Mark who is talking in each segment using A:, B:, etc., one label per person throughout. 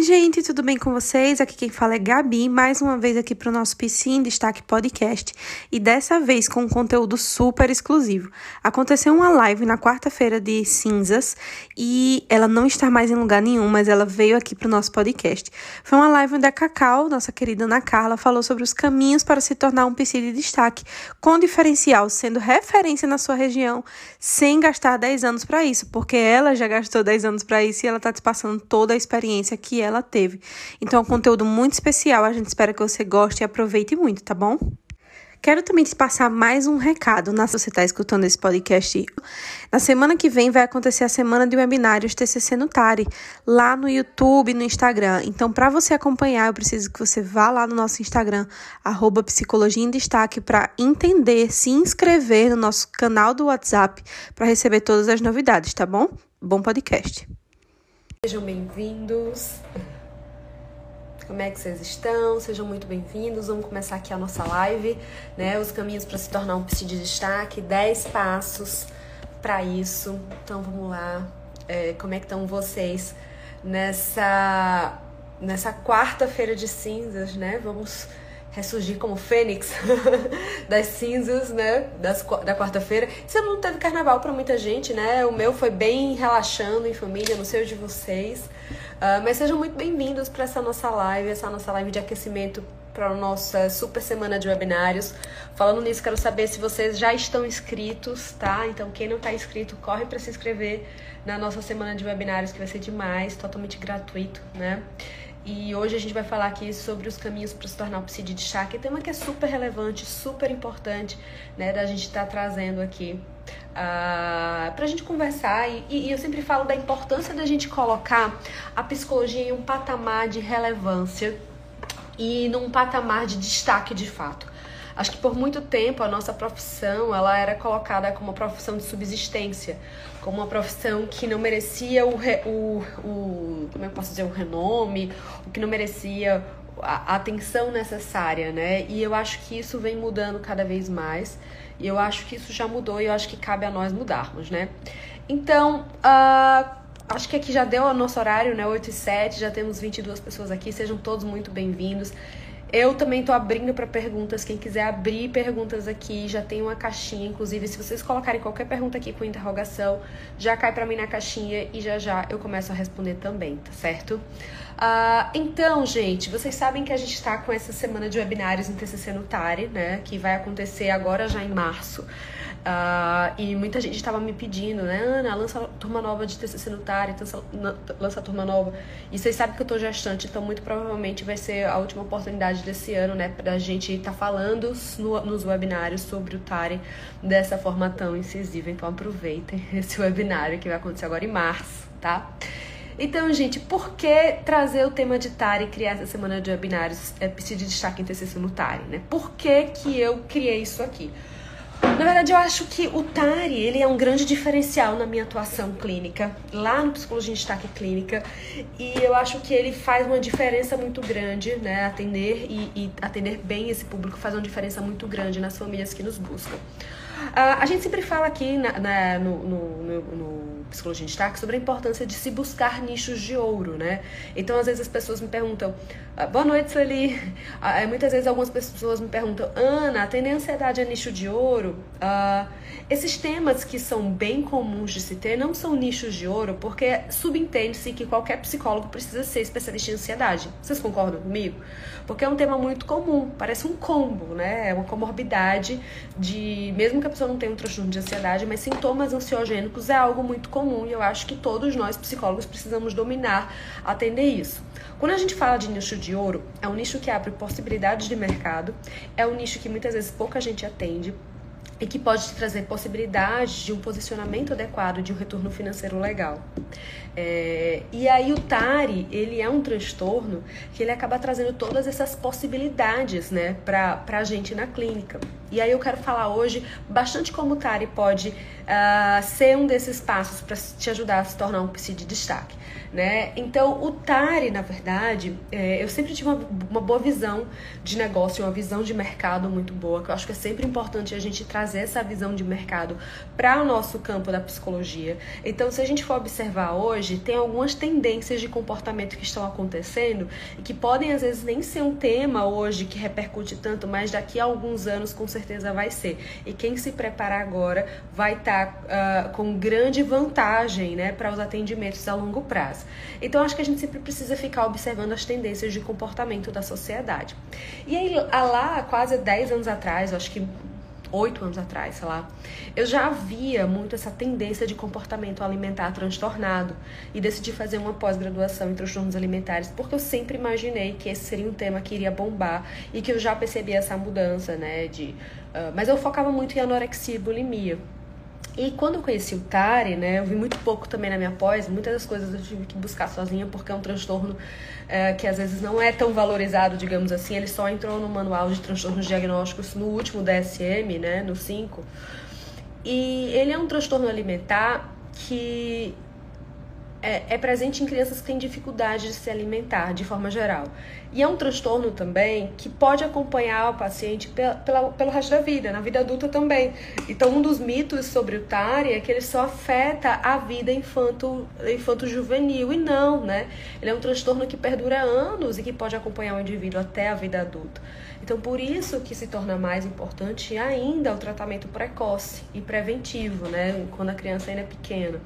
A: Oi, gente, tudo bem com vocês? Aqui quem fala é Gabi, mais uma vez aqui para o nosso Piscina Destaque Podcast e dessa vez com um conteúdo super exclusivo. Aconteceu uma live na quarta-feira de cinzas e ela não está mais em lugar nenhum, mas ela veio aqui para o nosso podcast. Foi uma live onde a Cacau, nossa querida Ana Carla, falou sobre os caminhos para se tornar um PC de destaque, com diferencial, sendo referência na sua região, sem gastar 10 anos para isso, porque ela já gastou 10 anos para isso e ela está te passando toda a experiência que ela teve. Então é um conteúdo muito especial, a gente espera que você goste e aproveite muito, tá bom? Quero também te passar mais um recado. Na, se você está escutando esse podcast, na semana que vem vai acontecer a semana de webinários TCC no Tari, lá no YouTube no Instagram. Então, para você acompanhar, eu preciso que você vá lá no nosso Instagram, arroba Psicologia em Destaque, para entender, se inscrever no nosso canal do WhatsApp para receber todas as novidades, tá bom? Bom podcast.
B: Sejam bem-vindos. Como é que vocês estão? Sejam muito bem-vindos. Vamos começar aqui a nossa live, né? Os caminhos para se tornar um psi de destaque, 10 passos para isso. Então vamos lá. É, como é que estão vocês nessa nessa quarta-feira de cinzas, né? Vamos ressurgir como fênix das cinzas, né? Das, da quarta-feira. Você não teve carnaval para muita gente, né? O meu foi bem relaxando em família, não sei o de vocês. Uh, mas sejam muito bem-vindos para essa nossa live, essa nossa live de aquecimento para nossa super semana de webinários. Falando nisso, quero saber se vocês já estão inscritos, tá? Então, quem não está inscrito, corre para se inscrever na nossa semana de webinários, que vai ser demais, totalmente gratuito, né? E hoje a gente vai falar aqui sobre os caminhos para se tornar um psi de destaque, tema que é super relevante, super importante, né, da gente estar tá trazendo aqui uh, ah, para a gente conversar. E, e, eu sempre falo da importância da gente colocar a psicologia em um patamar de relevância e num patamar de destaque de fato. Acho que por muito tempo a nossa profissão ela era colocada como uma profissão de subsistência, como uma profissão que não merecia o, o, o como eu posso dizer, o renome, o que não merecia a atenção necessária, né? E eu acho que isso vem mudando cada vez mais. E eu acho que isso já mudou e eu acho que cabe a nós mudarmos, né? Então, uh, acho que aqui já deu o nosso horário, né? 8 e 7, já temos 22 pessoas aqui. Sejam todos muito bem-vindos. Eu também tô abrindo para perguntas. Quem quiser abrir perguntas aqui, já tem uma caixinha. Inclusive, se vocês colocarem qualquer pergunta aqui com interrogação, já cai para mim na caixinha e já já eu começo a responder também, tá certo? Uh, então, gente, vocês sabem que a gente está com essa semana de webinários em TCC no Tari, né? Que vai acontecer agora já em março. Uh, e muita gente estava me pedindo, né? Ana, lança turma nova de TCC no TARI, lança turma nova. E vocês sabem que eu tô gestante, então muito provavelmente vai ser a última oportunidade desse ano, né? Pra gente estar tá falando no, nos webinários sobre o TARI dessa forma tão incisiva. Então aproveitem esse webinário que vai acontecer agora em março, tá? Então, gente, por que trazer o tema de TARI e criar essa semana de webinários é, de destaque em TCC no TARI, né? Por que que eu criei isso aqui? Na verdade, eu acho que o TARI ele é um grande diferencial na minha atuação clínica, lá no Psicologia em Destaque Clínica, e eu acho que ele faz uma diferença muito grande, né? Atender e, e atender bem esse público faz uma diferença muito grande nas famílias que nos buscam. A gente sempre fala aqui na, na, no, no, no, no, Psicologia em Destaque sobre a importância de se buscar nichos de ouro, né? Então, às vezes as pessoas me perguntam, ah, boa noite, Sueli. Uh, muitas vezes algumas pessoas me perguntam, Ana, atender ansiedade é nicho de ouro? Uh, esses temas que são bem comuns de se ter não são nichos de ouro, porque subentende-se que qualquer psicólogo precisa ser especialista em ansiedade. Vocês concordam comigo? Porque é um tema muito comum, parece um combo, né? É uma comorbidade de, mesmo que a pessoa não tenha um transtorno de ansiedade, mas sintomas ansiogênicos é algo muito comum e eu acho que todos nós psicólogos precisamos dominar, atender isso. Quando a gente fala de nicho de ouro, é um nicho que abre possibilidades de mercado, é um nicho que muitas vezes pouca gente atende, e que pode trazer possibilidades de um posicionamento adequado, de um retorno financeiro legal. É, e aí o TARI, ele é um transtorno que ele acaba trazendo todas essas possibilidades, né, para a gente na clínica. E aí eu quero falar hoje bastante como o TARI pode uh, ser um desses passos para te ajudar a se tornar um PC de destaque. Né? Então, o TARI, na verdade, é, eu sempre tive uma, uma, boa visão de negócio, uma visão de mercado muito boa, que eu acho que é sempre importante a gente trazer essa visão de mercado para o nosso campo da psicologia. Então, se a gente for observar hoje, tem algumas tendências de comportamento que estão acontecendo e que podem, às vezes, nem ser um tema hoje que repercute tanto, mas daqui a alguns anos, com certeza, vai ser. E quem se preparar agora vai estar tá, uh, com grande vantagem né, para os atendimentos a longo prazo. Então acho que a gente sempre precisa ficar observando as tendências de comportamento da sociedade. E aí, lá, quase 10 anos atrás, acho que oito anos atrás, sei lá, eu já via muito essa tendência de comportamento alimentar transtornado e decidi fazer uma pós-graduação em transtornos alimentares porque eu sempre imaginei que esse seria um tema que iria bombar e que eu já percebia essa mudança, né, de... Uh, mas eu focava muito em anorexia e bulimia. E quando eu conheci o TARI, né, eu vi muito pouco também na minha pós, muitas das coisas eu tive que buscar sozinha porque é um transtorno é, que às vezes não é tão valorizado, digamos assim. Ele só entrou no manual de transtornos diagnósticos no último DSM, né, no 5. E ele é um transtorno alimentar que é, é, presente em crianças que têm dificuldade de se alimentar, de forma geral. E é um transtorno também que pode acompanhar o paciente pela, pela, pelo resto da vida, na vida adulta também. Então, um dos mitos sobre o TARI é que ele só afeta a vida infanto, infanto-juvenil. E não, né? Ele é um transtorno que perdura anos e que pode acompanhar o indivíduo até a vida adulta. Então, por isso que se torna mais importante ainda o tratamento precoce e preventivo, né? Quando a criança ainda é pequena.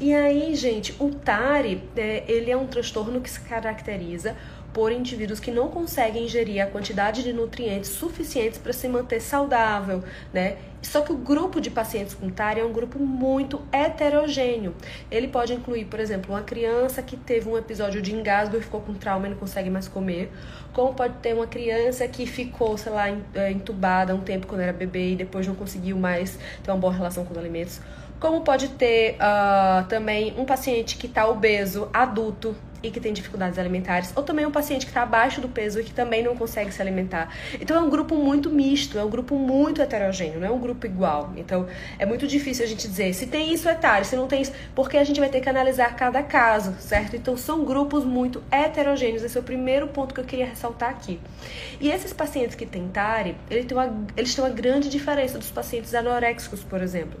B: E aí, gente, o TARI, é, ele é um transtorno que se caracteriza por indivíduos que não conseguem ingerir a quantidade de nutrientes suficientes para se manter saudável, né? Só que o grupo de pacientes com TARI é um grupo muito heterogêneo. Ele pode incluir, por exemplo, uma criança que teve um episódio de engasgo e ficou com trauma e não consegue mais comer, como pode ter uma criança que ficou, sei lá, é, entubada um tempo quando era bebê e depois não conseguiu mais ter uma boa relação com os alimentos como pode ter uh, também um paciente que está obeso, adulto, e que tem dificuldades alimentares, ou também um paciente que está abaixo do peso e que também não consegue se alimentar. Então é um grupo muito misto, é um grupo muito heterogêneo, não é um grupo igual. Então é muito difícil a gente dizer se tem isso é TARI, se não tem isso, porque a gente vai ter que analisar cada caso, certo? Então são grupos muito heterogêneos, esse é o primeiro ponto que eu queria ressaltar aqui. E esses pacientes que têm TARI, eles têm eles têm uma grande diferença dos pacientes anoréxicos, por exemplo.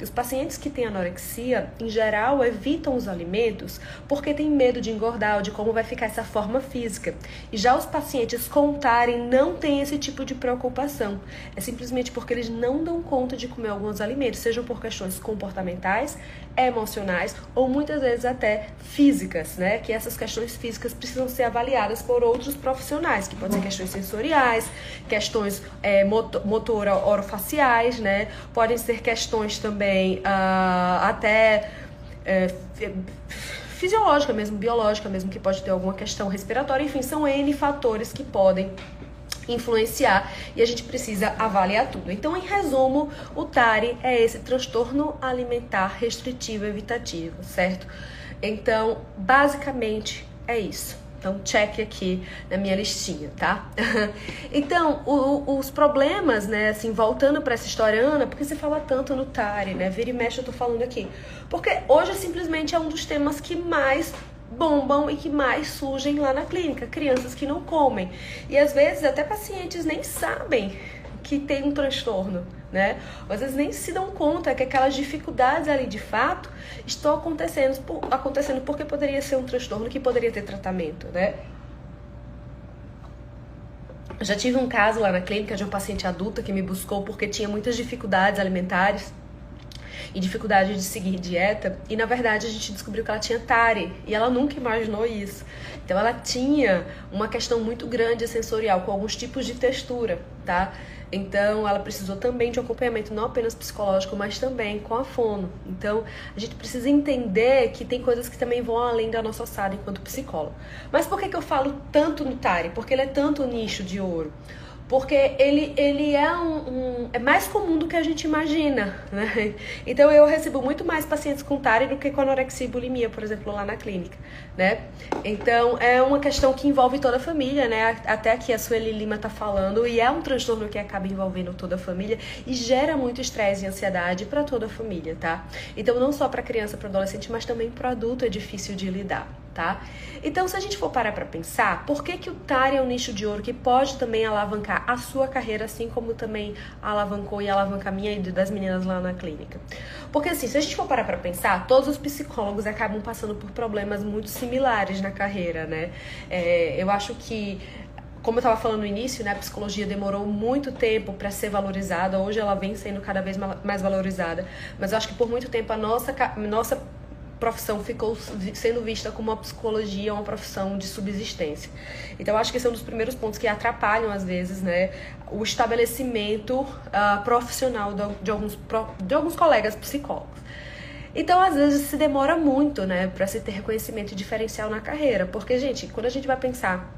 B: os pacientes que têm anorexia, em geral, evitam os alimentos porque têm medo de engordar ou de como vai ficar essa forma física. E já os pacientes contarem não têm esse tipo de preocupação. É simplesmente porque eles não dão conta de comer alguns alimentos, sejam por questões comportamentais, emocionais ou muitas vezes até físicas, né? Que essas questões físicas precisam ser avaliadas por outros profissionais, que podem ser questões sensoriais, questões é, motora orofaciais, né? Podem ser questões também uh, até é, fisiológica mesmo, biológica mesmo, que pode ter alguma questão respiratória, enfim, são N fatores que podem influenciar e a gente precisa avaliar tudo. Então, em resumo, o TARI é esse transtorno alimentar restritivo evitativo, certo? Então, basicamente é isso. Então, check aqui na minha listinha, tá? então, o, os problemas, né, assim, voltando para essa história, Ana, porque você fala tanto no TARI, né? Vira e mexe, eu tô falando aqui. Porque hoje simplesmente é um dos temas que mais bombam e que mais surgem lá na clínica, crianças que não comem. E às vezes até pacientes nem sabem que tem um transtorno, né? Às vezes nem se dão conta que aquelas dificuldades ali de fato estão acontecendo, acontecendo porque poderia ser um transtorno que poderia ter tratamento, né? Eu já tive um caso lá na clínica de um paciente adulta que me buscou porque tinha muitas dificuldades alimentares e dificuldade de seguir dieta. E na verdade a gente descobriu que ela tinha TARI e ela nunca imaginou isso. Então ela tinha uma questão muito grande sensorial com alguns tipos de textura, tá? Então, ela precisou também de um acompanhamento não apenas psicológico, mas também com a fono. Então, a gente precisa entender que tem coisas que também vão além da nossa alçada enquanto psicólogo. Mas por que, que eu falo tanto no TARI? Porque ele é tanto nicho de ouro. Porque ele, ele é um, um, é mais comum do que a gente imagina, né? Então eu recebo muito mais pacientes com TARI do que com anorexia e bulimia, por exemplo, lá na clínica, né? Então é uma questão que envolve toda a família, né? Até aqui a Sueli Lima tá falando e é um transtorno que acaba envolvendo toda a família e gera muito estresse e ansiedade para toda a família, tá? Então não só para criança, para adolescente, mas também para adulto é difícil de lidar tá? Então, se a gente for parar para pensar, por que, que o TAR é um nicho de ouro que pode também alavancar a sua carreira, assim como também alavancou e alavanca a minha e das meninas lá na clínica? Porque, assim, se a gente for parar para pensar, todos os psicólogos acabam passando por problemas muito similares na carreira, né? É, eu acho que como eu estava falando no início, né, a psicologia demorou muito tempo para ser valorizada. Hoje ela vem sendo cada vez mais valorizada. Mas eu acho que por muito tempo a nossa, nossa profissão ficou sendo vista como uma psicologia, uma profissão de subsistência. Então, acho que esse é um dos primeiros pontos que atrapalham, às vezes, né, o estabelecimento uh, profissional de, de, alguns, de alguns colegas psicólogos. Então, às vezes, se demora muito, né, para se ter reconhecimento diferencial na carreira. Porque, gente, quando a gente vai pensar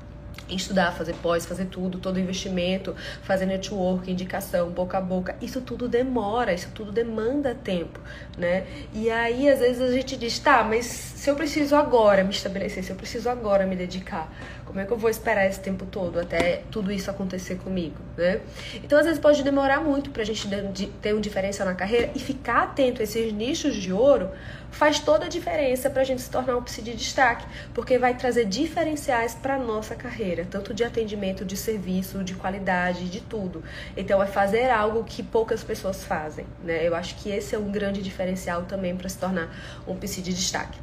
B: estudar, fazer pós, fazer tudo, todo investimento, fazer network, indicação, boca a boca, isso tudo demora, isso tudo demanda tempo, né? E aí às vezes a gente diz, tá, mas se eu preciso agora me estabelecer, se eu preciso agora me dedicar, como é que eu vou esperar esse tempo todo até tudo isso acontecer comigo, né? Então às vezes pode demorar muito pra gente ter um diferencial na carreira e ficar atento a esses nichos de ouro faz toda a diferença para a gente se tornar um psi de destaque, porque vai trazer diferenciais para nossa carreira, tanto de atendimento, de serviço, de qualidade, de tudo. Então é fazer algo que poucas pessoas fazem, né? Eu acho que esse é um grande diferencial também para se tornar um psi de destaque.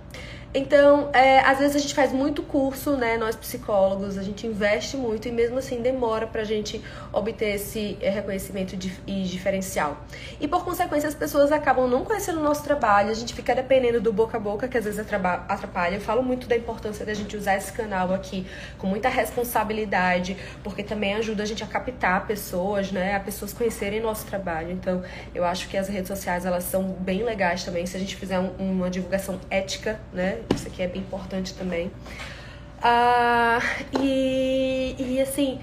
B: Então, é, às vezes a gente faz muito curso, né? Nós psicólogos, a gente investe muito e mesmo assim demora pra gente obter esse é, reconhecimento e diferencial. E por consequência, as pessoas acabam não conhecendo o nosso trabalho, a gente fica dependendo do boca a boca, que às vezes atrapalha. Eu falo muito da importância da gente usar esse canal aqui com muita responsabilidade, porque também ajuda a gente a captar pessoas, né? A pessoas conhecerem nosso trabalho. Então, eu acho que as redes sociais, elas são bem legais também, se a gente fizer um, uma divulgação ética, né? Isso aqui é bem importante também. Ah, e, e assim,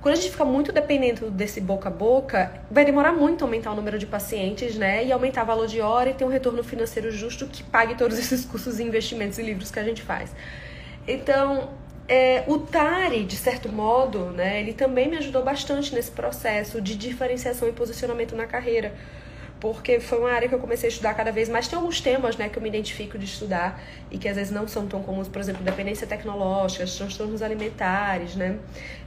B: quando a gente fica muito dependente desse boca a boca, vai demorar muito aumentar o número de pacientes, né? E aumentar o valor de hora e ter um retorno financeiro justo que pague todos esses custos, investimentos e livros que a gente faz. Então, é, o TARI, de certo modo, né, ele também me ajudou bastante nesse processo de diferenciação e posicionamento na carreira porque foi uma área que eu comecei a estudar cada vez mais. Tem alguns temas né, que eu me identifico de estudar e que às vezes não são tão comuns, por exemplo, dependência tecnológica, transtornos alimentares, né?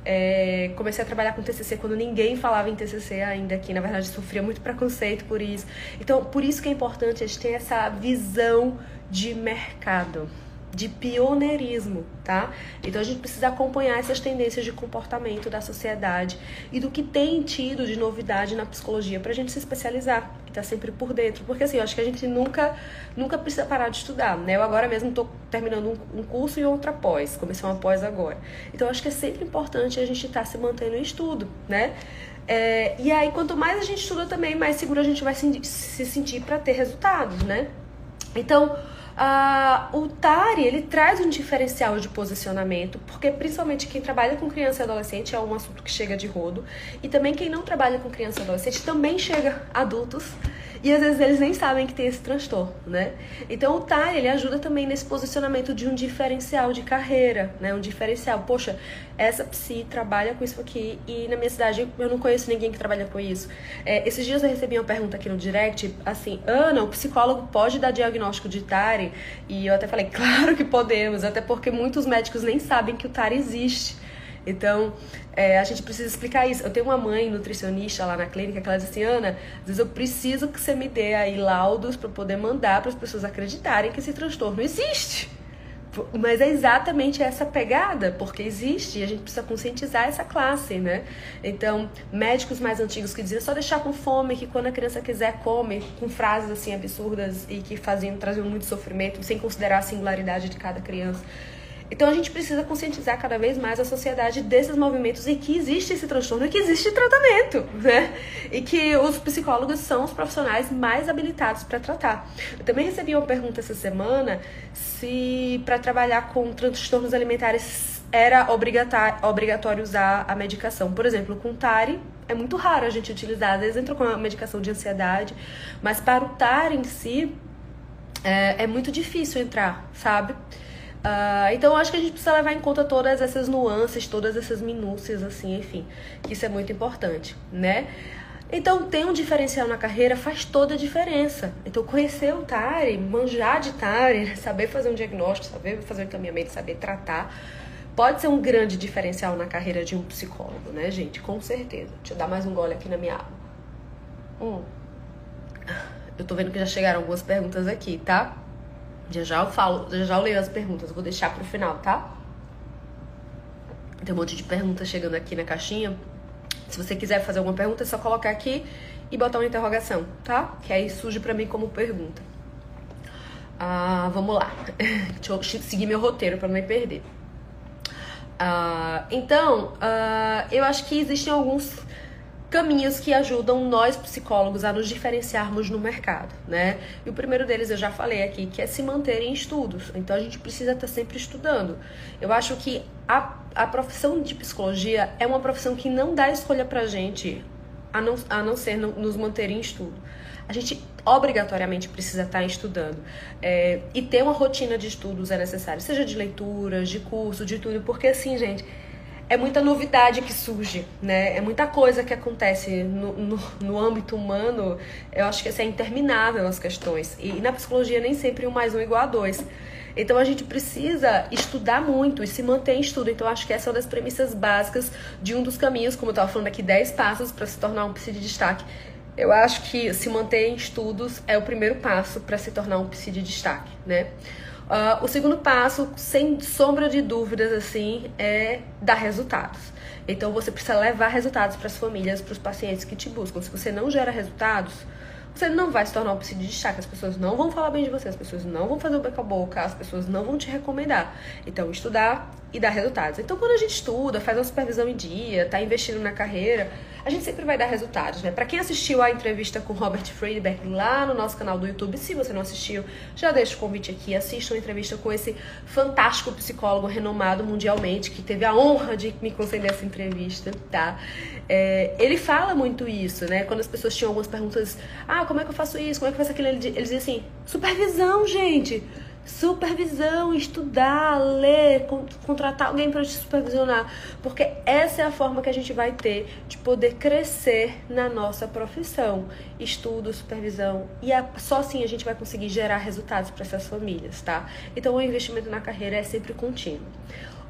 B: É, comecei a trabalhar com TCC quando ninguém falava em TCC ainda aqui, na verdade sofria muito preconceito por isso. Então, por isso que é importante a gente ter essa visão de mercado de pioneirismo, tá? Então a gente precisa acompanhar essas tendências de comportamento da sociedade e do que tem tido de novidade na psicologia para a gente se especializar e tá sempre por dentro, porque assim, eu acho que a gente nunca nunca precisa parar de estudar, né? Eu agora mesmo estou terminando um, um, curso e outra pós, comecei uma pós agora. Então acho que é sempre importante a gente estar tá se mantendo em estudo, né? É, e aí, quanto mais a gente estuda também, mais seguro a gente vai se, se sentir para ter resultados, né? Então, ah, o TARI ele traz um diferencial de posicionamento, porque principalmente quem trabalha com criança e adolescente é um assunto que chega de rodo, e também quem não trabalha com criança e adolescente também chega adultos, e às vezes eles nem sabem que tem esse transtorno, né? Então o TARI ele ajuda também nesse posicionamento de um diferencial de carreira, né? Um diferencial. Poxa, essa psi trabalha com isso aqui e na minha cidade eu não conheço ninguém que trabalha com isso. É, esses dias eu recebi uma pergunta aqui no direct, assim, Ana, o psicólogo pode dar diagnóstico de TARI? E eu até falei, claro que podemos, até porque muitos médicos nem sabem que o TARI existe. Então, é, a gente precisa explicar isso. Eu tenho uma mãe nutricionista lá na clínica que ela diz assim, Ana, às vezes eu preciso que você me dê aí laudos para poder mandar para as pessoas acreditarem que esse transtorno existe. Mas é exatamente essa pegada, porque existe e a gente precisa conscientizar essa classe, né? Então, médicos mais antigos que diziam só deixar com fome, que quando a criança quiser come, com frases assim absurdas e que faziam, traziam muito sofrimento, sem considerar a singularidade de cada criança. Então a gente precisa conscientizar cada vez mais a sociedade desses movimentos e que existe esse transtorno e que existe tratamento, né? E que os psicólogos são os profissionais mais habilitados para tratar. Eu também recebi uma pergunta essa semana se para trabalhar com transtornos alimentares era obrigatório usar a medicação. Por exemplo, com TARI, é muito raro a gente utilizar. Às vezes entra com a medicação de ansiedade, mas para o TARI em si, é, é muito difícil entrar, sabe? Uh, então, eu acho que a gente precisa levar em conta todas essas nuances, todas essas minúcias, assim, enfim, que isso é muito importante, né? Então, ter um diferencial na carreira faz toda a diferença. Então, conhecer o TARI, manjar de TARI, saber fazer um diagnóstico, saber fazer um encaminhamento, saber tratar, pode ser um grande diferencial na carreira de um psicólogo, né, gente? Com certeza. Deixa eu dar mais um gole aqui na minha água. Hum. Eu tô vendo que já chegaram algumas perguntas aqui, tá? Já já eu falo, já já eu leio as perguntas, vou deixar pro final, tá? Tem um monte de perguntas chegando aqui na caixinha. Se você quiser fazer alguma pergunta, é só colocar aqui e botar uma interrogação, tá? Que aí surge pra mim como pergunta. Ah, vamos lá. Deixa eu seguir meu roteiro para não me perder. Ah, então, ah, eu acho que existem alguns caminhos que ajudam nós psicólogos a nos diferenciarmos no mercado, né? E o primeiro deles eu já falei aqui, que é se manter em estudos. Então a gente precisa estar sempre estudando. Eu acho que a, a profissão de psicologia é uma profissão que não dá escolha pra gente a não, a não ser no, nos manter em estudo. A gente obrigatoriamente precisa estar estudando. É, e ter uma rotina de estudos é necessário, seja de leituras, de curso, de tudo, porque assim, gente é muita novidade que surge, né? É muita coisa que acontece no, no, no âmbito humano. Eu acho que assim, é interminável as questões. E, e, na psicologia nem sempre um mais um igual a dois. Então a gente precisa estudar muito e se manter em estudo. Então acho que essa é uma das premissas básicas de um dos caminhos, como eu estava falando aqui, 10 passos para se tornar um psi de destaque. Eu acho que se manter em estudos é o primeiro passo para se tornar um psi de destaque, né? Uh, o segundo passo, sem sombra de dúvidas, assim, é dar resultados. Então você precisa levar resultados para as famílias, para os pacientes que te buscam. Se você não gera resultados, você não vai se tornar um psi de destaque. As pessoas não vão falar bem de você, as pessoas não vão fazer o boca a boca, as pessoas não vão te recomendar. Então, estudar e dar resultados. Então, quando a gente estuda, faz uma supervisão em dia, está investindo na carreira, a gente sempre vai dar resultados, né? Para quem assistiu a entrevista com Robert Friedberg lá no nosso canal do YouTube, se você não assistiu, já deixo o convite aqui, assista uma entrevista com esse fantástico psicólogo renomado mundialmente, que teve a honra de me conceder essa entrevista, tá? É, ele fala muito isso, né? Quando as pessoas tinham algumas perguntas, ah, como é que eu faço isso? Como é que eu faço aquilo? Ele, ele dizia assim, supervisão, gente! supervisão, estudar, ler, contratar alguém para te supervisionar, porque essa é a forma que a gente vai ter de poder crescer na nossa profissão, estudo, supervisão e a, só assim a gente vai conseguir gerar resultados para essas famílias, tá? Então o investimento na carreira é sempre contínuo.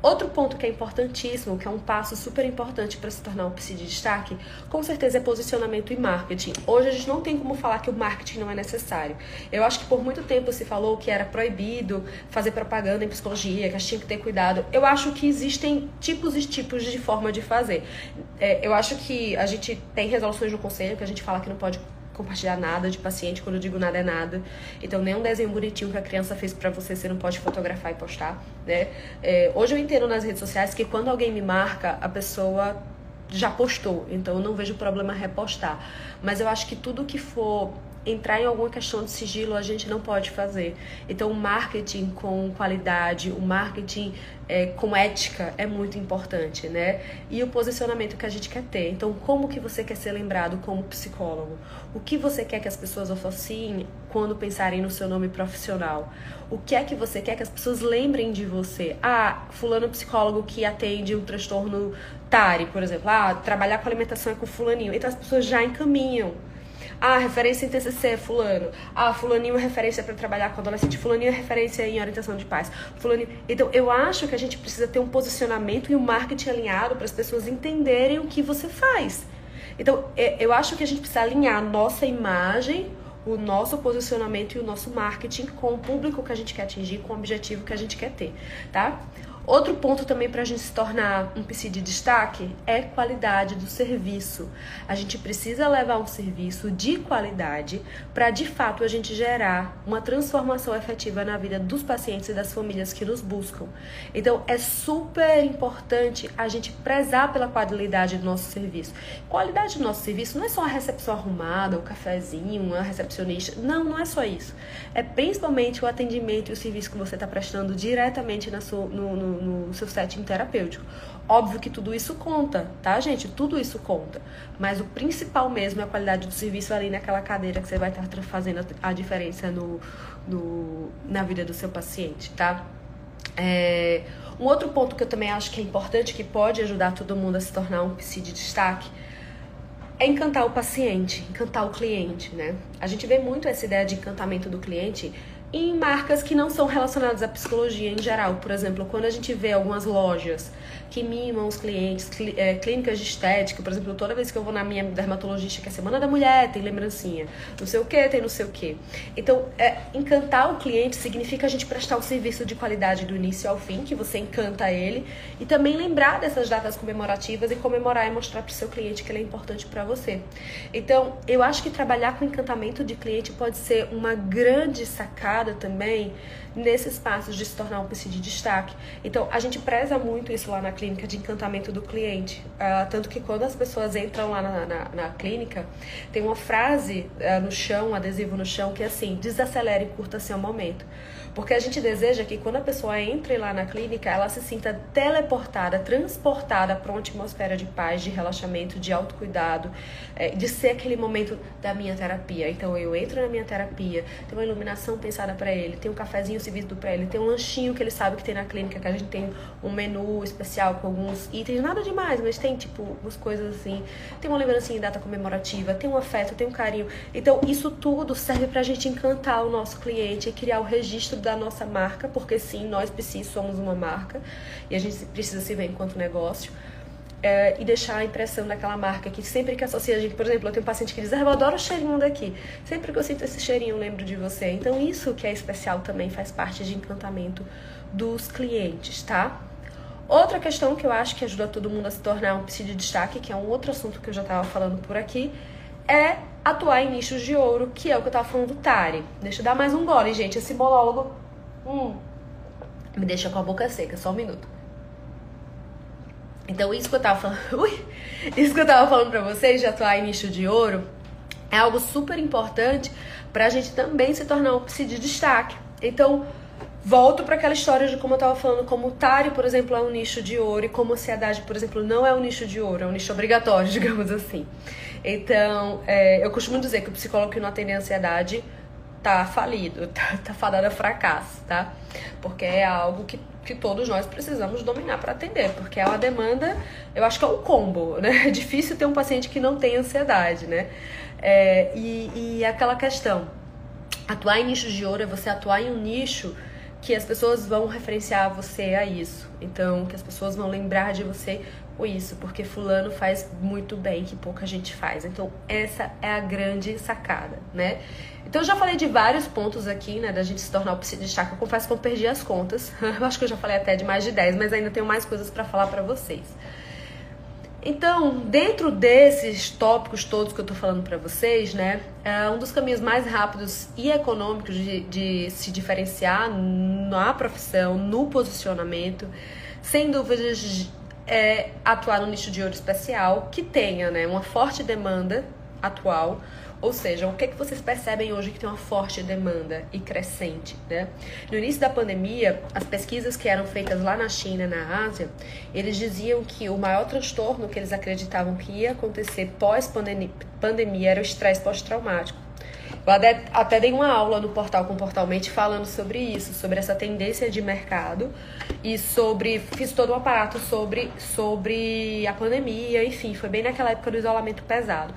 B: Outro ponto que é importantíssimo, que é um passo super importante para se tornar um PC de destaque, com certeza é posicionamento e marketing. Hoje a gente não tem como falar que o marketing não é necessário. Eu acho que por muito tempo se falou que era proibido fazer propaganda em psicologia, que a gente tinha que ter cuidado. Eu acho que existem tipos e tipos de forma de fazer. É, eu acho que a gente tem resoluções no conselho que a gente fala que não pode compartilhar nada de paciente, quando eu digo nada é nada. Então, nem um desenho bonitinho que a criança fez para você, você não pode fotografar e postar, né? É, hoje eu entendo nas redes sociais que quando alguém me marca, a pessoa já postou, então eu não vejo problema repostar. Mas eu acho que tudo que for entrar em alguma questão de sigilo a gente não pode fazer. Então, o marketing com qualidade, o marketing é, com ética é muito importante, né? E o posicionamento que a gente quer ter. Então, como que você quer ser lembrado como psicólogo? O que você quer que as pessoas associem quando pensarem no seu nome profissional? O que é que você quer que as pessoas lembrem de você? Ah, fulano psicólogo que atende um transtorno TARI, por exemplo. Ah, trabalhar com alimentação é com fulaninho. Então, as pessoas já encaminham ah, referência em TCC, fulano. Ah, fulaninho é referência para trabalhar com adolescente. Fulaninho é referência em orientação de pais. Fulaninho... Então, eu acho que a gente precisa ter um posicionamento e um marketing alinhado para as pessoas entenderem o que você faz. Então, é, eu acho que a gente precisa alinhar a nossa imagem, o nosso posicionamento e o nosso marketing com o público que a gente quer atingir, com o objetivo que a gente quer ter, tá? Outro ponto também para a gente se tornar um PC de destaque é qualidade do serviço. A gente precisa levar um serviço de qualidade para de fato a gente gerar uma transformação efetiva na vida dos pacientes e das famílias que nos buscam. Então é super importante a gente prezar pela qualidade do nosso serviço. Qualidade do nosso serviço não é só a recepção arrumada, o cafezinho, uma recepcionista. Não, não é só isso. É principalmente o atendimento e o serviço que você está prestando diretamente na sua, no, no no, seu setting terapêutico. Óbvio que tudo isso conta, tá, gente? Tudo isso conta. Mas o principal mesmo é a qualidade do serviço ali naquela cadeira que você vai estar fazendo a diferença no, no, na vida do seu paciente, tá? É, um outro ponto que eu também acho que é importante, que pode ajudar todo mundo a se tornar um psi de destaque, é encantar o paciente, encantar o cliente, né? A gente vê muito essa ideia de encantamento do cliente em marcas que não são relacionadas à psicologia em geral. Por exemplo, quando a gente vê algumas lojas que mimam os clientes, é, clínicas de estética, por exemplo, toda vez que eu vou na minha dermatologista, que é Semana da Mulher, tem lembrancinha, não sei o que, tem não sei o que. Então, é, encantar o cliente significa a gente prestar um serviço de qualidade do início ao fim, que você encanta ele, e também lembrar dessas datas comemorativas e comemorar e mostrar para o seu cliente que ele é importante para você. Então, eu acho que trabalhar com encantamento de cliente pode ser uma grande sacada também nesse espaço de se tornar um PC de destaque. Então, a gente preza muito isso lá na clínica de encantamento do cliente. Uh, tanto que quando as pessoas entram lá na, na, na clínica, tem uma frase uh, no chão, um adesivo no chão, que é assim: desacelere e curta seu momento. Porque a gente deseja que quando a pessoa entre lá na clínica, ela se sinta teleportada, transportada para uma atmosfera de paz, de relaxamento, de autocuidado, é, de ser aquele momento da minha terapia. Então eu entro na minha terapia, tem uma iluminação pensada para ele, tem um cafezinho servido para ele, tem um lanchinho que ele sabe que tem na clínica, que a gente tem um menu especial com alguns itens, nada demais, mas tem tipo umas coisas assim, tem uma lembrancinha em data comemorativa, tem um afeto, tem um carinho. Então isso tudo serve pra gente encantar o nosso cliente e criar o registro da nossa marca, porque sim, nós precisamos somos uma marca e a gente precisa se ver enquanto negócio. É, e deixar a impressão daquela marca que sempre que associa a gente, por exemplo, eu tenho um paciente que diz, ah, eu adoro o cheirinho daqui. Sempre que eu sinto esse cheirinho, eu lembro de você. Então, isso que é especial também faz parte de encantamento dos clientes, tá? Outra questão que eu acho que ajuda todo mundo a se tornar um psi de destaque, que é um outro assunto que eu já estava falando por aqui, é atuar em nichos de ouro, que é o que eu estava falando do Tari. Deixa eu dar mais um gole, gente. Esse monólogo Hum. Me deixa com a boca seca, só um minuto. Então, isso que eu tava falando. Ui! Isso que eu tava falando pra vocês de atuar em nicho de ouro é algo super importante pra gente também se tornar um psi de destaque. Então, volto para aquela história de como eu tava falando, como o Tari, por exemplo, é um nicho de ouro e como a ansiedade, por exemplo, não é um nicho de ouro, é um nicho obrigatório, digamos assim. Então, é, eu costumo dizer que o psicólogo que não atende a ansiedade tá falido, tá, tá fadado a fracasso, tá? Porque é algo que, que todos nós precisamos dominar para atender, porque é uma demanda, eu acho que é um combo, né? É difícil ter um paciente que não tem ansiedade, né? É, e, e aquela questão, atuar em nichos de ouro é você atuar em um nicho que as pessoas vão referenciar você a isso. Então, que as pessoas vão lembrar de você com isso, porque fulano faz muito bem que pouca gente faz. Então, essa é a grande sacada, né? Então eu já falei de vários pontos aqui, né, da gente se tornar o psi destaque. Eu confesso que eu perdi as contas. Eu acho que eu já falei até de mais de 10, mas ainda tenho mais coisas para falar para vocês. Então, dentro desses tópicos todos que eu tô falando para vocês, né, é um dos caminhos mais rápidos e econômicos de, de se diferenciar na profissão, no posicionamento, sem dúvidas, é atuar no nicho de ouro especial que tenha, né, uma forte demanda atual, ou seja, o que, é que vocês percebem hoje que tem uma forte demanda e crescente? Né? No início da pandemia, as pesquisas que eram feitas lá na China na Ásia, eles diziam que o maior transtorno que eles acreditavam que ia acontecer pós-pandemia era o estresse pós-traumático. Eu até, dei uma aula no portal Comportalmente falando sobre isso, sobre essa tendência de mercado e sobre. Fiz todo um aparato sobre, sobre a pandemia, enfim, foi bem naquela época do isolamento pesado.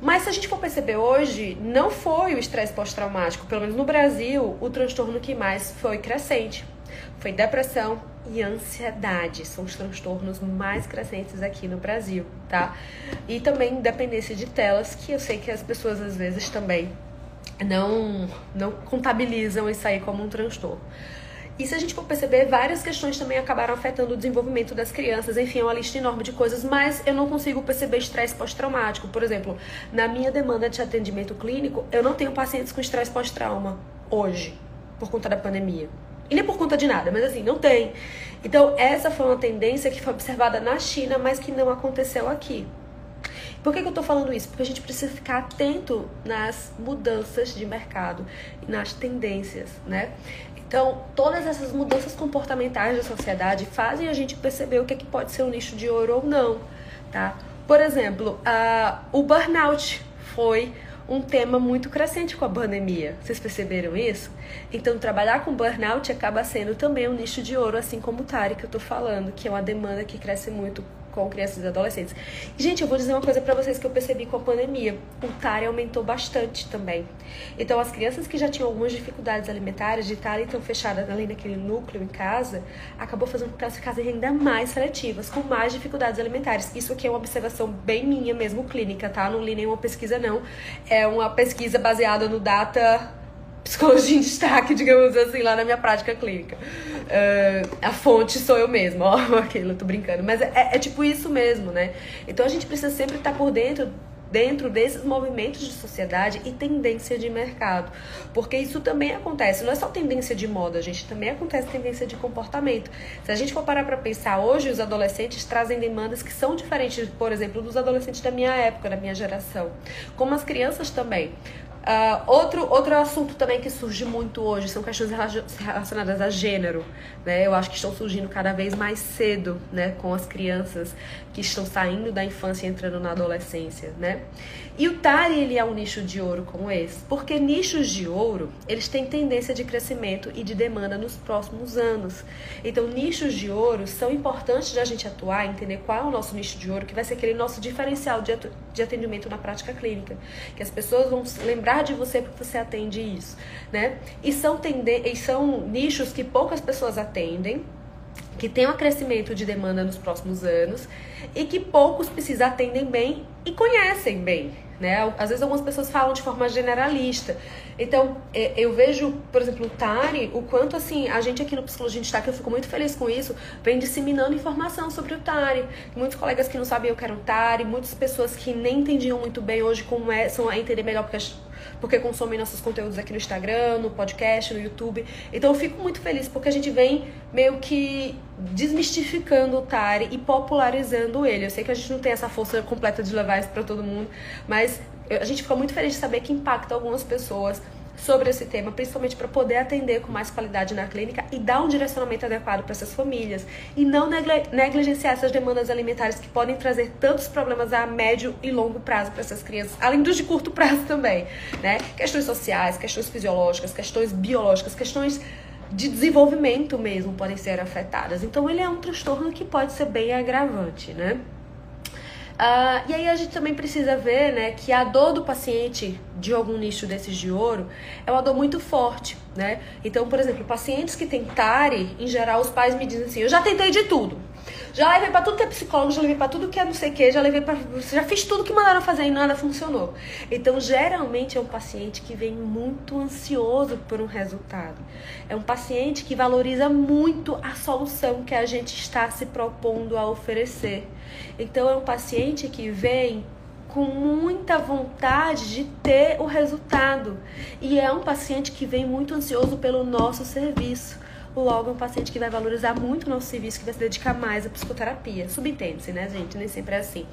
B: Mas se a gente for perceber hoje, não foi o estresse pós-traumático, pelo menos no Brasil, o transtorno que mais foi crescente. Foi depressão e ansiedade, são os transtornos mais crescentes aqui no Brasil, tá? E também dependência de telas, que eu sei que as pessoas às vezes também não não contabilizam isso aí como um transtorno. E se a gente for perceber, várias questões também acabaram afetando o desenvolvimento das crianças. Enfim, é uma lista enorme de coisas, mas eu não consigo perceber estresse pós-traumático. Por exemplo, na minha demanda de atendimento clínico, eu não tenho pacientes com estresse pós-trauma hoje, por conta da pandemia. E nem por conta de nada, mas assim, não tem. Então, essa foi uma tendência que foi observada na China, mas que não aconteceu aqui. Por que, que eu estou falando isso? Porque a gente precisa ficar atento nas mudanças de mercado e nas tendências, né? Então, todas essas mudanças comportamentais da sociedade fazem a gente perceber o que, é que pode ser um nicho de ouro ou não, tá? Por exemplo, uh, o burnout foi um tema muito crescente com a pandemia. Vocês perceberam isso? Então, trabalhar com burnout acaba sendo também um nicho de ouro, assim como o TARI que eu tô falando, que é uma demanda que cresce muito com crianças e adolescentes. Gente, eu vou dizer uma coisa para vocês que eu percebi com a pandemia. O TARI aumentou bastante também. Então, as crianças que já tinham algumas dificuldades alimentares de estarem tão fechadas ali naquele núcleo em casa, acabou fazendo com que elas ficassem ainda mais seletivas, com mais dificuldades alimentares. Isso aqui é uma observação bem minha mesmo, clínica, tá? Não li nenhuma pesquisa, não. É uma pesquisa baseada no data psicologia em destaque, digamos assim, lá na minha prática clínica. Uh, a fonte sou eu mesma, ó, aquilo, tô brincando. Mas é, é, tipo isso mesmo, né? Então a gente precisa sempre estar por dentro dentro desses movimentos de sociedade e tendência de mercado. Porque isso também acontece, não é só tendência de moda, gente, também acontece tendência de comportamento. Se a gente for parar para pensar, hoje os adolescentes trazem demandas que são diferentes, por exemplo, dos adolescentes da minha época, da minha geração. Como as crianças também. Uh, outro, outro assunto também que surge muito hoje são questões relacionadas a gênero. Né? Eu acho que estão surgindo cada vez mais cedo né? com as crianças que estão saindo da infância e entrando na adolescência. Né? E o TARI ele é um nicho de ouro como esse, porque nichos de ouro eles têm tendência de crescimento e de demanda nos próximos anos. Então, nichos de ouro são importantes de a gente atuar, entender qual é o nosso nicho de ouro, que vai ser aquele nosso diferencial de atendimento na prática clínica. Que as pessoas vão lembrar de você porque você atende isso, né? E são, tende e são nichos que poucas pessoas atendem, que tem um crescimento de demanda nos próximos anos e que poucos precisam atendem bem e conhecem bem, né? Às vezes algumas pessoas falam de forma generalista. Então, é, eu vejo, por exemplo, o Tari, o quanto assim, a gente aqui no Psicologia de Destaque, eu fico muito feliz com isso, vem disseminando informação sobre o Tari. Muitos colegas que não sabiam o que era um Tari, muitas pessoas que nem entendiam muito bem hoje como é, são a entender melhor porque porque consomem nossos conteúdos aqui no Instagram, no podcast, no YouTube. Então eu fico muito feliz porque a gente vem meio que desmistificando o Tari e popularizando ele. Eu sei que a gente não tem essa força completa de levar isso para todo mundo, mas a gente fica muito feliz de saber que impacta algumas pessoas sobre esse tema, principalmente para poder atender com mais qualidade na clínica e dar um direcionamento adequado para essas famílias e não negligenciar essas demandas alimentares que podem trazer tantos problemas a médio e longo prazo para essas crianças, além dos de curto prazo também, né? Questões sociais, questões fisiológicas, questões biológicas, questões de desenvolvimento mesmo podem ser afetadas. Então ele é um transtorno que pode ser bem agravante, né? Uh, e aí a gente também precisa ver né, que a dor do paciente de algum nicho desses de ouro é uma dor muito forte, né? Então, por exemplo, pacientes que têm TARI, em geral, os pais me dizem assim, eu já tentei de tudo. Já levei para tudo que é psicólogo, já levei para tudo que é não sei o que, já levei para já fiz tudo que mandaram fazer e nada funcionou. Então, geralmente é um paciente que vem muito ansioso por um resultado. É um paciente que valoriza muito a solução que a gente está se propondo a oferecer. Então, é um paciente que vem com muita vontade de ter o resultado. E é um paciente que vem muito ansioso pelo nosso serviço logo é um paciente que vai valorizar muito o nosso serviço, que vai se dedicar mais à psicoterapia. Subentende-se, né, gente? Nem sempre é assim.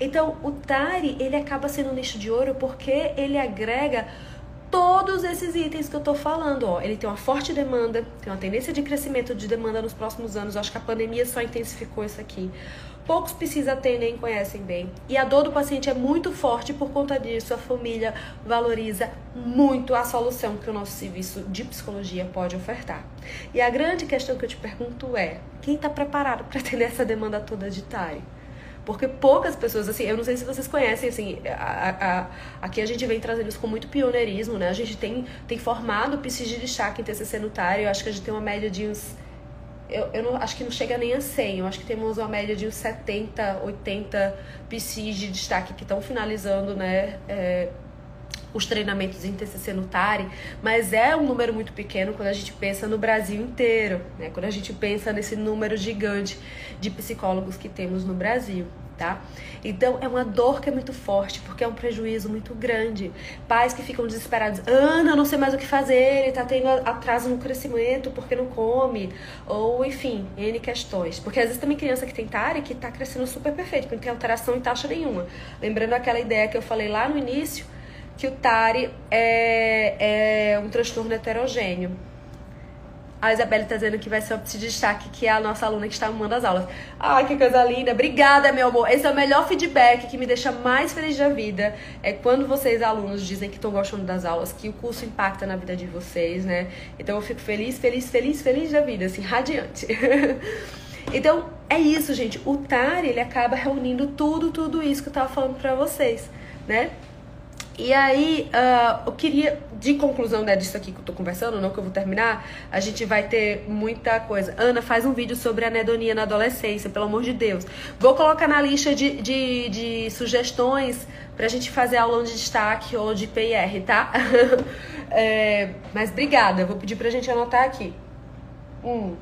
B: Então, o TARI, ele acaba sendo um nicho de ouro porque ele agrega todos esses itens que eu tô falando, ó. Ele tem uma forte demanda, tem uma tendência de crescimento de demanda nos próximos anos. Eu acho que a pandemia só intensificou isso aqui. Poucos precisa ter nem conhecem bem. E a dor do paciente é muito forte por conta disso. A família valoriza muito a solução que o nosso serviço de psicologia pode ofertar. E a grande questão que eu te pergunto é: quem está preparado para atender essa demanda toda de TAI? Porque poucas pessoas, assim, eu não sei se vocês conhecem, assim, a, a, aqui a gente vem trazendo isso com muito pioneirismo, né? A gente tem, tem formado PCs de destaque em TCC no TARI, eu acho que a gente tem uma média de uns eu, eu não, acho que não chega nem a 100, eu acho que temos uma média de uns 70, 80 PCs de destaque que estão finalizando, né, é, os treinamentos em TCC no TARI, mas é um número muito pequeno quando a gente pensa no Brasil inteiro, né, quando a gente pensa nesse número gigante de psicólogos que temos no Brasil. Tá? Então é uma dor que é muito forte, porque é um prejuízo muito grande. Pais que ficam desesperados, Ana, não sei mais o que fazer, ele tá tendo atraso no crescimento porque não come, ou enfim, N questões. Porque às vezes também criança que tem TARI que tá crescendo super perfeito, que não tem alteração em taxa nenhuma. Lembrando aquela ideia que eu falei lá no início, que o TARI é, é um transtorno heterogêneo. A Isabelle tá dizendo que vai ser o de destaque, que é a nossa aluna que está amando as aulas. Ai, que coisa linda. Obrigada, meu amor. Esse é o melhor feedback que me deixa mais feliz da vida. É quando vocês, alunos, dizem que estão gostando das aulas, que o curso impacta na vida de vocês, né? Então eu fico feliz, feliz, feliz, feliz da vida, assim, radiante. então, é isso, gente. O TAR, ele acaba reunindo tudo, tudo isso que eu tava falando pra vocês, né? E aí, uh, eu queria, de conclusão né, disso aqui que eu tô conversando, não que eu vou terminar, a gente vai ter muita coisa. Ana, faz um vídeo sobre anedonia na adolescência, pelo amor de Deus. Vou colocar na lista de, de, de sugestões pra gente fazer aula de destaque ou de PIR, tá? é, mas obrigada, vou pedir pra gente anotar aqui. Um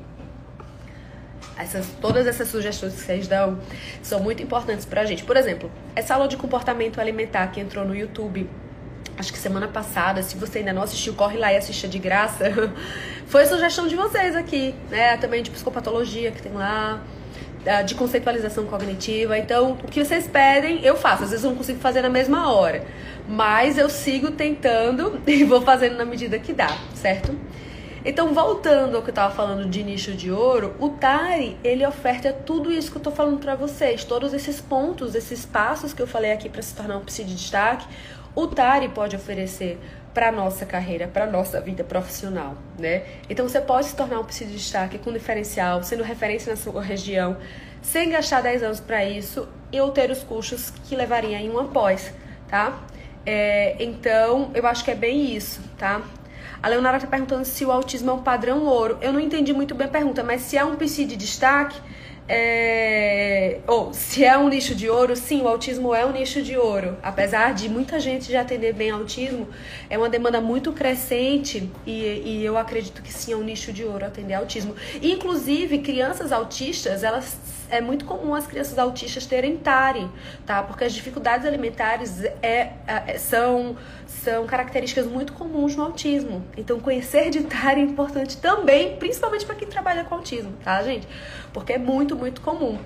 B: essas, todas essas sugestões que vocês dão são muito importantes pra gente. Por exemplo, essa aula de comportamento alimentar que entrou no YouTube, acho que semana passada, se você ainda não assistiu, corre lá e assista de graça. Foi sugestão de vocês aqui, né? Também de psicopatologia que tem lá, de conceitualização cognitiva. Então, o que vocês pedem, eu faço. Às vezes eu não consigo fazer na mesma hora, mas eu sigo tentando e vou fazendo na medida que dá, certo? Então, voltando ao que eu estava falando de nicho de ouro, o Tari, ele oferta tudo isso que eu estou falando para vocês, todos esses pontos, esses passos que eu falei aqui para se tornar um psi de destaque, o Tari pode oferecer para nossa carreira, para nossa vida profissional, né? Então, você pode se tornar um psi de destaque com diferencial, sendo referência na sua região, sem gastar 10 anos para isso e ou ter os custos que levaria em uma pós, tá? É, então, eu acho que é bem isso, tá? A Leonara está perguntando se o autismo é um padrão ouro. Eu não entendi muito bem a pergunta, mas se é um PC de destaque, é... ou se é um nicho de ouro, sim, o autismo é um nicho de ouro. Apesar de muita gente já atender bem autismo, é uma demanda muito crescente e, e eu acredito que sim, é um nicho de ouro atender autismo. Inclusive, crianças autistas, elas é muito comum as crianças autistas terem TARI, tá? Porque as dificuldades alimentares é, é, são, são características muito comuns no autismo. Então, conhecer de TARI é importante também, principalmente para quem trabalha com autismo, tá, gente? Porque é muito, muito comum.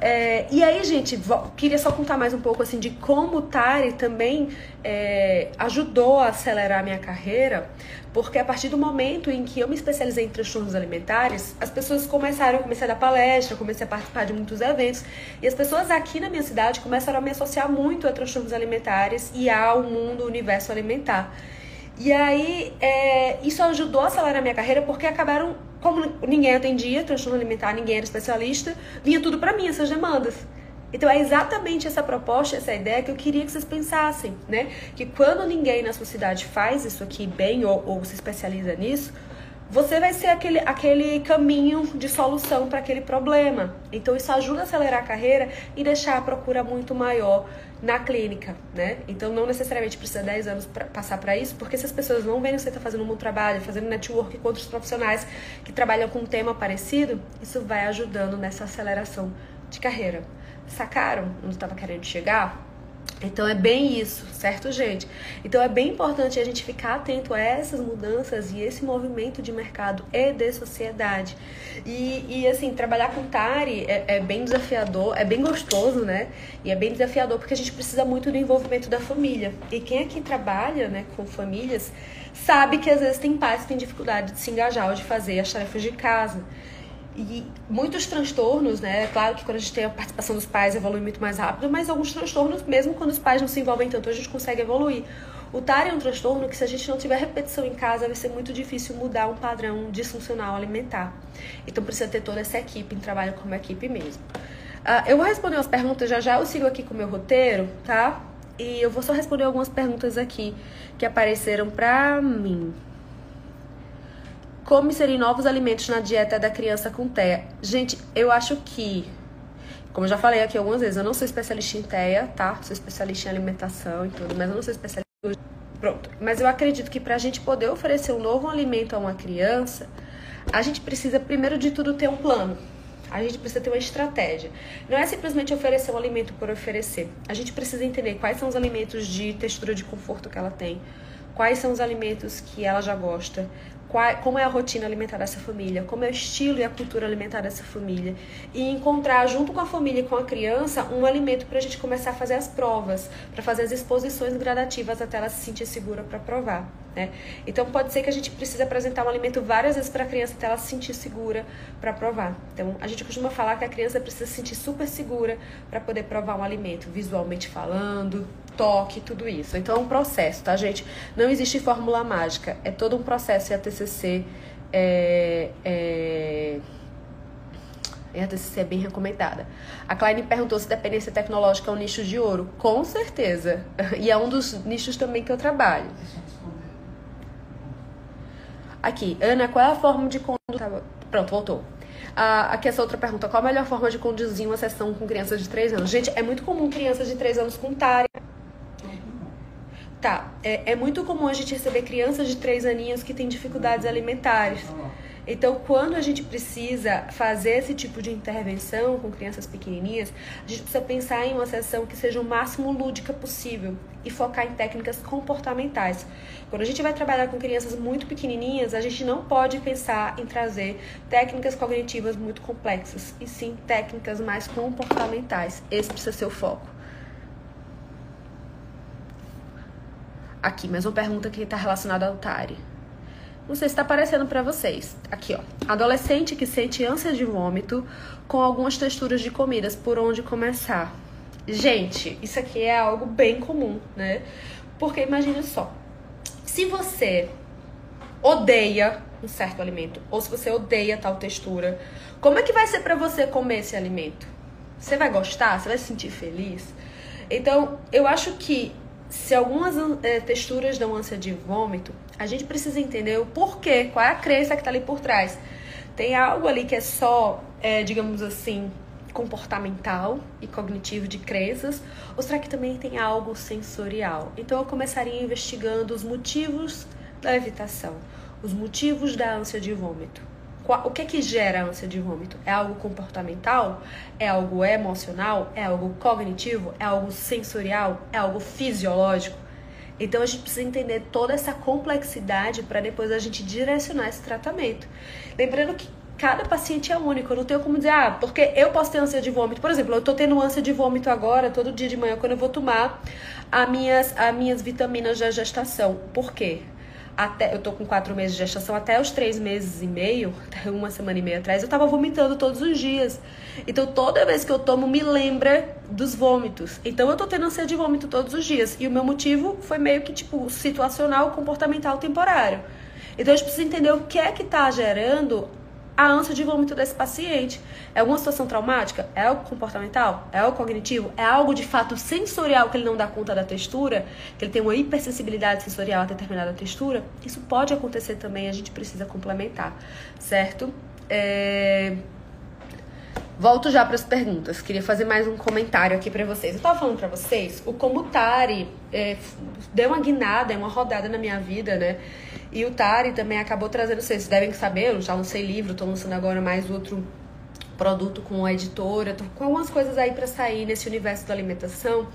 B: É, e aí, gente, queria só contar mais um pouco assim de como o Tari também é, ajudou a acelerar a minha carreira, porque a partir do momento em que eu me especializei em transtornos alimentares, as pessoas começaram, eu comecei a dar palestra, comecei a participar de muitos eventos, e as pessoas aqui na minha cidade começaram a me associar muito a transtornos alimentares e ao mundo, universo alimentar. E aí, é, isso ajudou a acelerar a minha carreira, porque acabaram como ninguém atendia transtorno alimentar, ninguém era especialista, vinha tudo para mim essas demandas. Então é exatamente essa proposta, essa ideia que eu queria que vocês pensassem, né? Que quando ninguém na sua cidade faz isso aqui bem ou, ou se especializa nisso, você vai ser aquele, aquele caminho de solução para aquele problema. Então isso ajuda a acelerar a carreira e deixar a procura muito maior na clínica, né? Então não necessariamente precisa 10 anos para passar para isso, porque se as pessoas não veem que você está fazendo um bom trabalho, fazendo network com outros profissionais que trabalham com um tema parecido, isso vai ajudando nessa aceleração de carreira. Sacaram onde estava querendo chegar? Então é bem isso, certo, gente? Então é bem importante a gente ficar atento a essas mudanças e esse movimento de mercado e de sociedade. E, e assim, trabalhar com TARI é, é, bem desafiador, é bem gostoso, né? E é bem desafiador porque a gente precisa muito do envolvimento da família. E quem aqui trabalha né, com famílias sabe que às vezes tem pais que têm dificuldade de se engajar ou de fazer as tarefas de casa. E muitos transtornos, né? Claro que quando a gente tem a participação dos pais evolui muito mais rápido, mas alguns transtornos, mesmo quando os pais não se envolvem tanto, a gente consegue evoluir. O TAR é um transtorno que, se a gente não tiver repetição em casa, vai ser muito difícil mudar um padrão disfuncional alimentar. Então, precisa ter toda essa equipe em trabalho como equipe mesmo. Uh, eu vou responder umas perguntas já já, eu sigo aqui com o meu roteiro, tá? E eu vou só responder algumas perguntas aqui que apareceram pra mim. Como inserir novos alimentos na dieta da criança com TEA? Gente, eu acho que, como eu já falei aqui algumas vezes, eu não sou especialista em TEA, tá? Sou especialista em alimentação e tudo, mas eu não sou especialista. Pronto. Mas eu acredito que para a gente poder oferecer um novo alimento a uma criança, a gente precisa, primeiro de tudo, ter um plano. A gente precisa ter uma estratégia. Não é simplesmente oferecer um alimento por oferecer. A gente precisa entender quais são os alimentos de textura de conforto que ela tem, quais são os alimentos que ela já gosta, qual, como é a rotina alimentar dessa família, como é o estilo e a cultura alimentar dessa família. E encontrar, junto com a família e com a criança, um alimento para a gente começar a fazer as provas, para fazer as exposições gradativas até ela se sentir segura para provar. Né? Então pode ser que a gente precise apresentar um alimento várias vezes para a criança até ela se sentir segura para provar. Então a gente costuma falar que a criança precisa se sentir super segura para poder provar um alimento, visualmente falando, toque, tudo isso. Então é um processo, tá, gente? Não existe fórmula mágica, é todo um processo e a TCC é, é... E a TCC é bem recomendada. A Klein perguntou se dependência tecnológica é um nicho de ouro. Com certeza. E é um dos nichos também que eu trabalho. Aqui, Ana, qual é a forma de conduzir? Pronto, voltou. Ah, aqui essa outra pergunta: qual a melhor forma de conduzir uma sessão com crianças de 3 anos? Gente, é muito comum crianças de 3 anos com TARI. Tá, é, é muito comum a gente receber crianças de 3 aninhos que têm dificuldades alimentares. Então, quando a gente precisa fazer esse tipo de intervenção com crianças pequenininhas, a gente precisa pensar em uma sessão que seja o máximo lúdica possível e focar em técnicas comportamentais. Quando a gente vai trabalhar com crianças muito pequenininhas, a gente não pode pensar em trazer técnicas cognitivas muito complexas, e sim técnicas mais comportamentais. Esse precisa ser o foco. Aqui, mais uma pergunta que está relacionada ao TARI. Não sei se está aparecendo para vocês. Aqui, ó. Adolescente que sente ânsia de vômito com algumas texturas de comidas. Por onde começar? Gente, isso aqui é algo bem comum, né? Porque imagine só. Se você odeia um certo alimento, ou se você odeia tal textura, como é que vai ser para você comer esse alimento? Você vai gostar? Você vai se sentir feliz? Então, eu acho que se algumas é, texturas dão ânsia de vômito, a gente precisa entender o porquê, qual é a crença que está ali por trás. Tem algo ali que é só, é, digamos assim, comportamental e cognitivo de crenças, ou será que também tem algo sensorial? Então eu começaria investigando os motivos da evitação, os motivos da ânsia de vômito. O que que gera a ânsia de vômito? É algo comportamental? É algo emocional? É algo cognitivo? É algo sensorial? É algo fisiológico? Então a gente precisa entender toda essa complexidade para depois a gente direcionar esse tratamento. Lembrando que cada paciente é único, eu não tenho como dizer, ah, porque eu posso ter ânsia de vômito. Por exemplo, eu tô tendo ânsia de vômito agora, todo dia de manhã, quando eu vou tomar as minhas, as minhas vitaminas da gestação. Por quê? Até eu tô com quatro meses de gestação, até os três meses e meio, até uma semana e meia atrás, eu tava vomitando todos os dias. Então toda vez que eu tomo me lembra dos vômitos. Então eu tô tendo ânsia de vômito todos os dias. E o meu motivo foi meio que tipo situacional, comportamental, temporário. Então a gente precisa entender o que é que tá gerando a ânsia de vômito desse paciente. É alguma situação traumática? É algo comportamental? É algo cognitivo? É algo de fato sensorial que ele não dá conta da textura? Que ele tem uma hipersensibilidade sensorial a determinada textura? Isso pode acontecer também, a gente precisa complementar, certo? É... Volto já para as perguntas. Queria fazer mais um comentário aqui para vocês. Eu estava falando para vocês o como o Tari é, deu uma guinada, uma rodada na minha vida, né? E o Tari também acabou trazendo, vocês devem saber, eu já lancei livro, estou lançando agora mais outro produto com a editora, tô com algumas coisas aí para sair nesse universo da alimentação,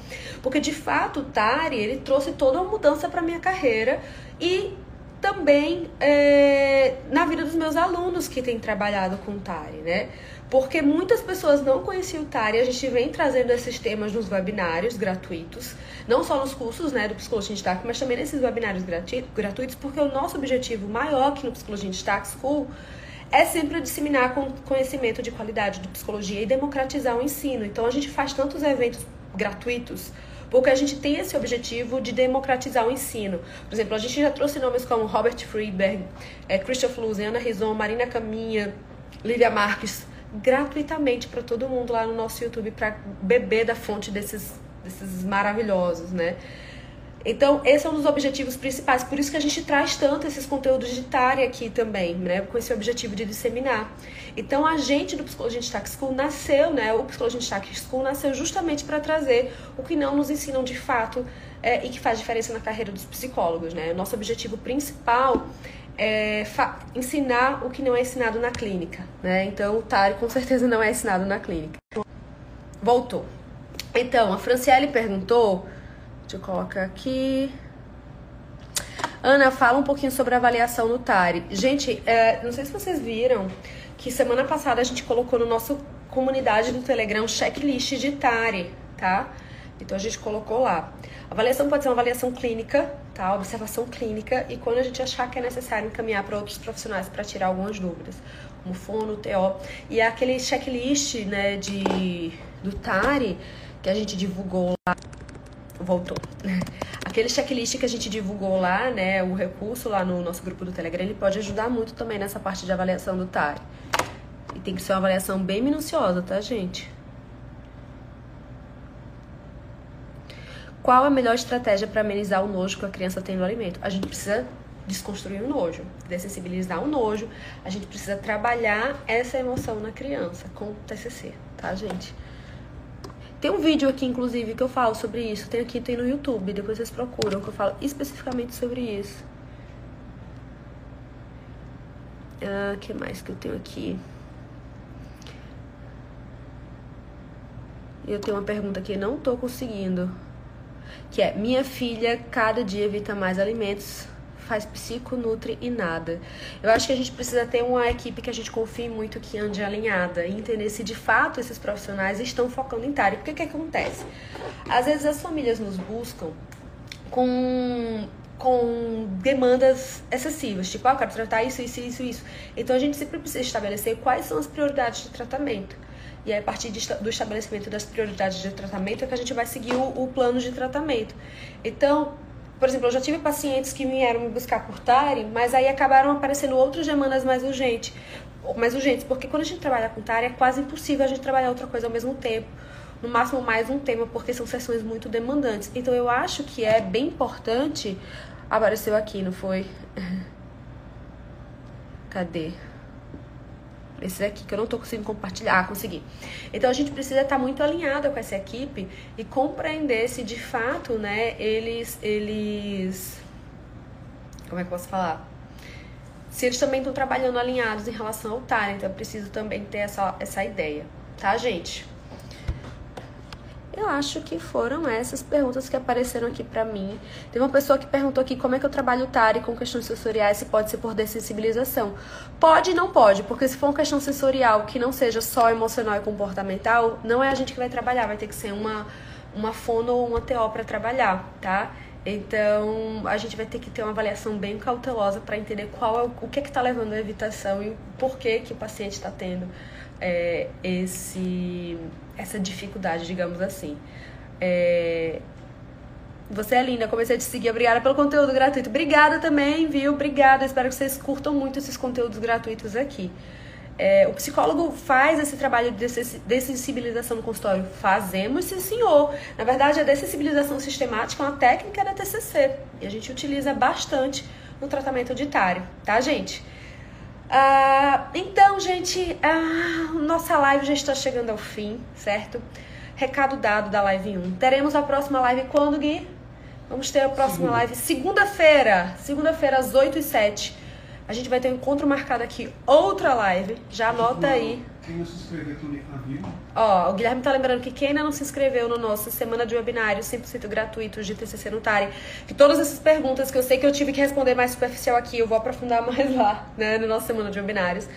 B: porque de fato o Tari, ele trouxe toda uma mudança para minha carreira e também é, na vida dos meus alunos que têm trabalhado com Tari, né? Porque muitas pessoas não conheciam o Tari, a gente vem trazendo esses temas nos webinários gratuitos, não só nos cursos né, do Psicologia em Destaque, mas também nesses webinários gratuitos, porque o nosso objetivo maior aqui no Psicologia em Destaque School é sempre disseminar conhecimento de qualidade de psicologia e democratizar o ensino. Então a gente faz tantos eventos gratuitos porque a gente tem esse objetivo de democratizar o ensino. Por exemplo, a gente já trouxe nomes como Robert Friedberg, é, Christoph Luz, Ana Rizon, Marina Caminha, Lívia Marques, gratuitamente para todo mundo lá no nosso YouTube para beber da fonte desses, desses maravilhosos, né? Então, esse é um dos objetivos principais. Por isso que a gente traz tanto esses conteúdos de TARI aqui também, né? Com esse objetivo de disseminar. Então, a gente do Psicologia Destaque School nasceu, né? O Psicologia Destaque School nasceu justamente para trazer o que não nos ensinam de fato é, e que faz diferença na carreira dos psicólogos, né? O nosso objetivo principal é, ensinar o que não é ensinado na clínica, né? Então, o TARI com certeza não é ensinado na clínica. Voltou. Então, a Franciele perguntou, deixa eu colocar aqui. Ana, fala um pouquinho sobre a avaliação no TARI. Gente, é, não sei se vocês viram que semana passada a gente colocou no nosso comunidade do Telegram checklist de TARI, tá? Então a gente colocou lá. A avaliação pode ser uma avaliação clínica, tá? Observação clínica e quando a gente achar que é necessário encaminhar para outros profissionais para tirar algumas dúvidas, como fono, TO. E é aquele checklist, né, de do TARI que a gente divulgou lá. Voltou. Aquele checklist que a gente divulgou lá, né, o recurso lá no nosso grupo do Telegram, ele pode ajudar muito também nessa parte de avaliação do TARI. E tem que ser uma avaliação bem minuciosa, tá, gente? Qual a melhor estratégia para amenizar o nojo que a criança tem no alimento? A gente precisa desconstruir o nojo, dessensibilizar o nojo. A gente precisa trabalhar essa emoção na criança com o TCC, tá, gente? Tem um vídeo aqui, inclusive, que eu falo sobre isso. Tem aqui, tem no YouTube, depois vocês procuram, que eu falo especificamente sobre isso. Ah, que mais que eu tenho aqui? Eu tenho uma pergunta que não tô conseguindo que é minha filha cada dia evita mais alimentos, faz psico, nutre e nada. Eu acho que a gente precisa ter uma equipe que a gente confie muito que ande alinhada e entender se de fato esses profissionais estão focando em TARI. Porque o que, acontece? Às vezes as famílias nos buscam com com demandas excessivas, tipo, ah, eu quero tratar isso, isso, isso, isso. Então a gente sempre precisa estabelecer quais são as prioridades de tratamento. E aí, a partir de, do estabelecimento das prioridades de tratamento é que a gente vai seguir o, o, plano de tratamento. Então, por exemplo, eu já tive pacientes que vieram me buscar por TARI, mas aí acabaram aparecendo outras demandas mais urgentes, mais urgentes, porque quando a gente trabalha com TARI é quase impossível a gente trabalhar outra coisa ao mesmo tempo. No máximo mais um tema, porque são sessões muito demandantes. Então eu acho que é bem importante. Apareceu aqui, não foi? Cadê? Esse aqui que eu não tô conseguindo compartilhar. Ah, consegui. Então a gente precisa estar muito alinhado com essa equipe e compreender se de fato, né, eles. eles. Como é que eu posso falar? Se eles também estão trabalhando alinhados em relação ao TAR, então eu preciso também ter essa, essa ideia, tá, gente? Eu acho que foram essas perguntas que apareceram aqui para mim. Tem uma pessoa que perguntou aqui como é que eu trabalho o TARI com questões sensoriais, se pode ser por dessensibilização. Pode e não pode, porque se for uma questão sensorial que não seja só emocional e comportamental, não é a gente que vai trabalhar, vai ter que ser uma, uma fono ou uma TO para trabalhar, tá? Então, a gente vai ter que ter uma avaliação bem cautelosa para entender qual é o, o que é está levando à evitação e por que que o paciente está tendo é, esse, essa dificuldade, digamos assim. É, você é linda, comecei a te seguir. Obrigada pelo conteúdo gratuito. Obrigada também, viu? Obrigada. Espero que vocês curtam muito esses conteúdos gratuitos aqui. É, o psicólogo faz esse trabalho de dessensibilização no consultório? Fazemos, sim, senhor. Na verdade, a dessensibilização sistemática é uma técnica da TCC e a gente utiliza bastante no tratamento auditário, tá, gente? Ah, então, gente, ah, nossa live já está chegando ao fim, certo? Recado dado da live 1. Teremos a próxima live quando, Gui? Vamos ter a próxima Segunda. live segunda-feira. Segunda-feira, às 8 e 7 a gente vai ter um encontro marcado aqui, outra live. Já anota aí.
C: Quem não se inscreveu também na
B: Ó, o Guilherme tá lembrando que quem ainda não se inscreveu no nosso Semana de Webinários 100% gratuitos de TCC Nutari, que todas essas perguntas que eu sei que eu tive que responder mais superficial aqui, eu vou aprofundar mais lá, né, no nosso Semana de Webinários.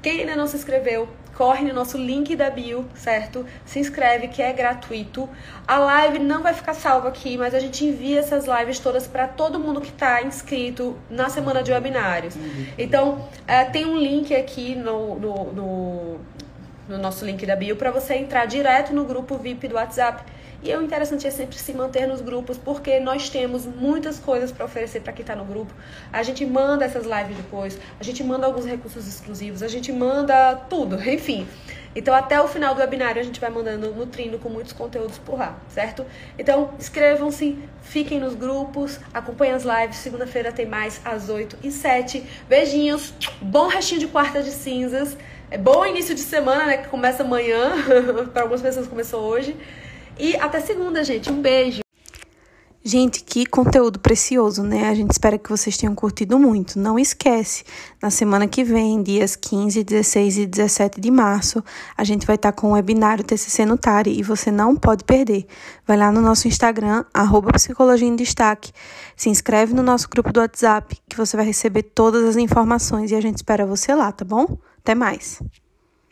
B: Quem ainda não se inscreveu, corre no nosso link da bio, certo? Se inscreve que é gratuito. A live não vai ficar salva aqui, mas a gente envia essas lives todas para todo mundo que está inscrito na semana de webinários. Então, é, tem um link aqui no, no, no, no nosso link da bio para você entrar direto no grupo VIP do WhatsApp e o interessante é sempre se manter nos grupos, porque nós temos muitas coisas para oferecer para quem está no grupo. A gente manda essas lives depois, a gente manda alguns recursos exclusivos, a gente manda tudo, enfim. Então, até o final do webinário, a gente vai mandando, nutrindo com muitos conteúdos por lá, certo? Então, inscrevam-se, fiquem nos grupos, acompanhem as lives. Segunda-feira tem mais às 8 e 7. Beijinhos, bom restinho de quarta de cinzas. É bom início de semana, né? Que começa amanhã. para algumas pessoas começou hoje. E até segunda, gente. Um beijo.
A: Gente, que conteúdo precioso, né? A gente espera que vocês tenham curtido muito. Não esquece, na semana que vem, dias 15, 16 e 17 de março, a gente vai estar com o webinário TCC no Tari e você não pode perder. Vai lá no nosso Instagram, arroba Psicologia em Destaque, se inscreve no nosso grupo do WhatsApp que você vai receber todas as informações e a gente espera você lá, tá bom? Até mais!